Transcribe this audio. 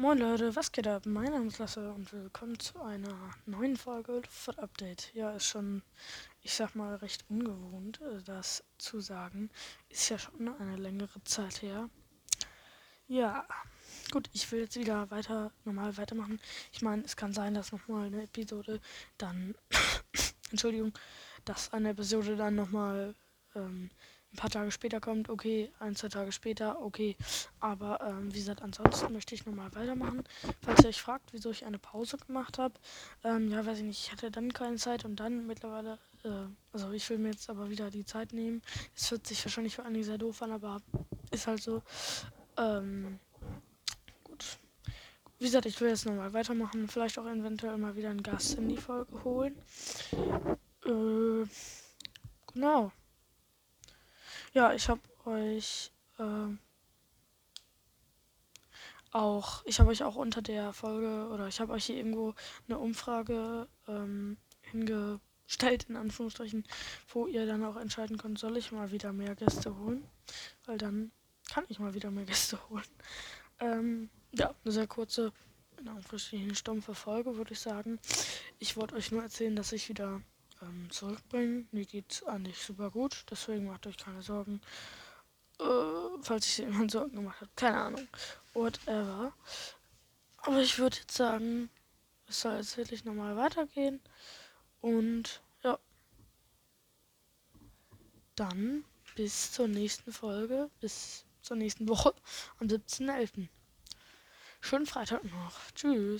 Moin Leute, was geht ab? Mein Name ist Lasse und willkommen zu einer neuen Folge von Update. Ja, ist schon, ich sag mal, recht ungewohnt, äh, das zu sagen. Ist ja schon eine längere Zeit her. Ja, gut, ich will jetzt wieder weiter, normal weitermachen. Ich meine, es kann sein, dass nochmal eine Episode dann, Entschuldigung, dass eine Episode dann nochmal ähm, ein paar Tage später kommt, okay, ein, zwei Tage später, okay. Aber ähm, wie gesagt, ansonsten möchte ich nochmal weitermachen. Falls ihr euch fragt, wieso ich eine Pause gemacht habe, ähm, ja, weiß ich nicht, ich hatte dann keine Zeit und dann mittlerweile, äh, also ich will mir jetzt aber wieder die Zeit nehmen. Es hört sich wahrscheinlich für einige sehr doof an, aber ist halt so. Ähm, gut. Wie gesagt, ich will jetzt nochmal weitermachen, vielleicht auch eventuell mal wieder einen Gast in die Folge holen. Äh, genau. Ja, ich habe euch äh, auch, ich habe euch auch unter der Folge oder ich habe euch hier irgendwo eine Umfrage ähm, hingestellt, in Anführungsstrichen, wo ihr dann auch entscheiden könnt, soll ich mal wieder mehr Gäste holen? Weil dann kann ich mal wieder mehr Gäste holen. Ähm, ja, eine sehr kurze, in Anführungsstrichen stumpfe Folge, würde ich sagen. Ich wollte euch nur erzählen, dass ich wieder ähm, zurückbringen. Mir geht's eigentlich super gut, deswegen macht euch keine Sorgen. Äh, falls ich jemand Sorgen gemacht habe, keine Ahnung. Whatever. Aber ich würde jetzt sagen, es soll jetzt wirklich nochmal weitergehen. Und ja. Dann bis zur nächsten Folge, bis zur nächsten Woche am 17.11. Schönen Freitag noch. Tschüss.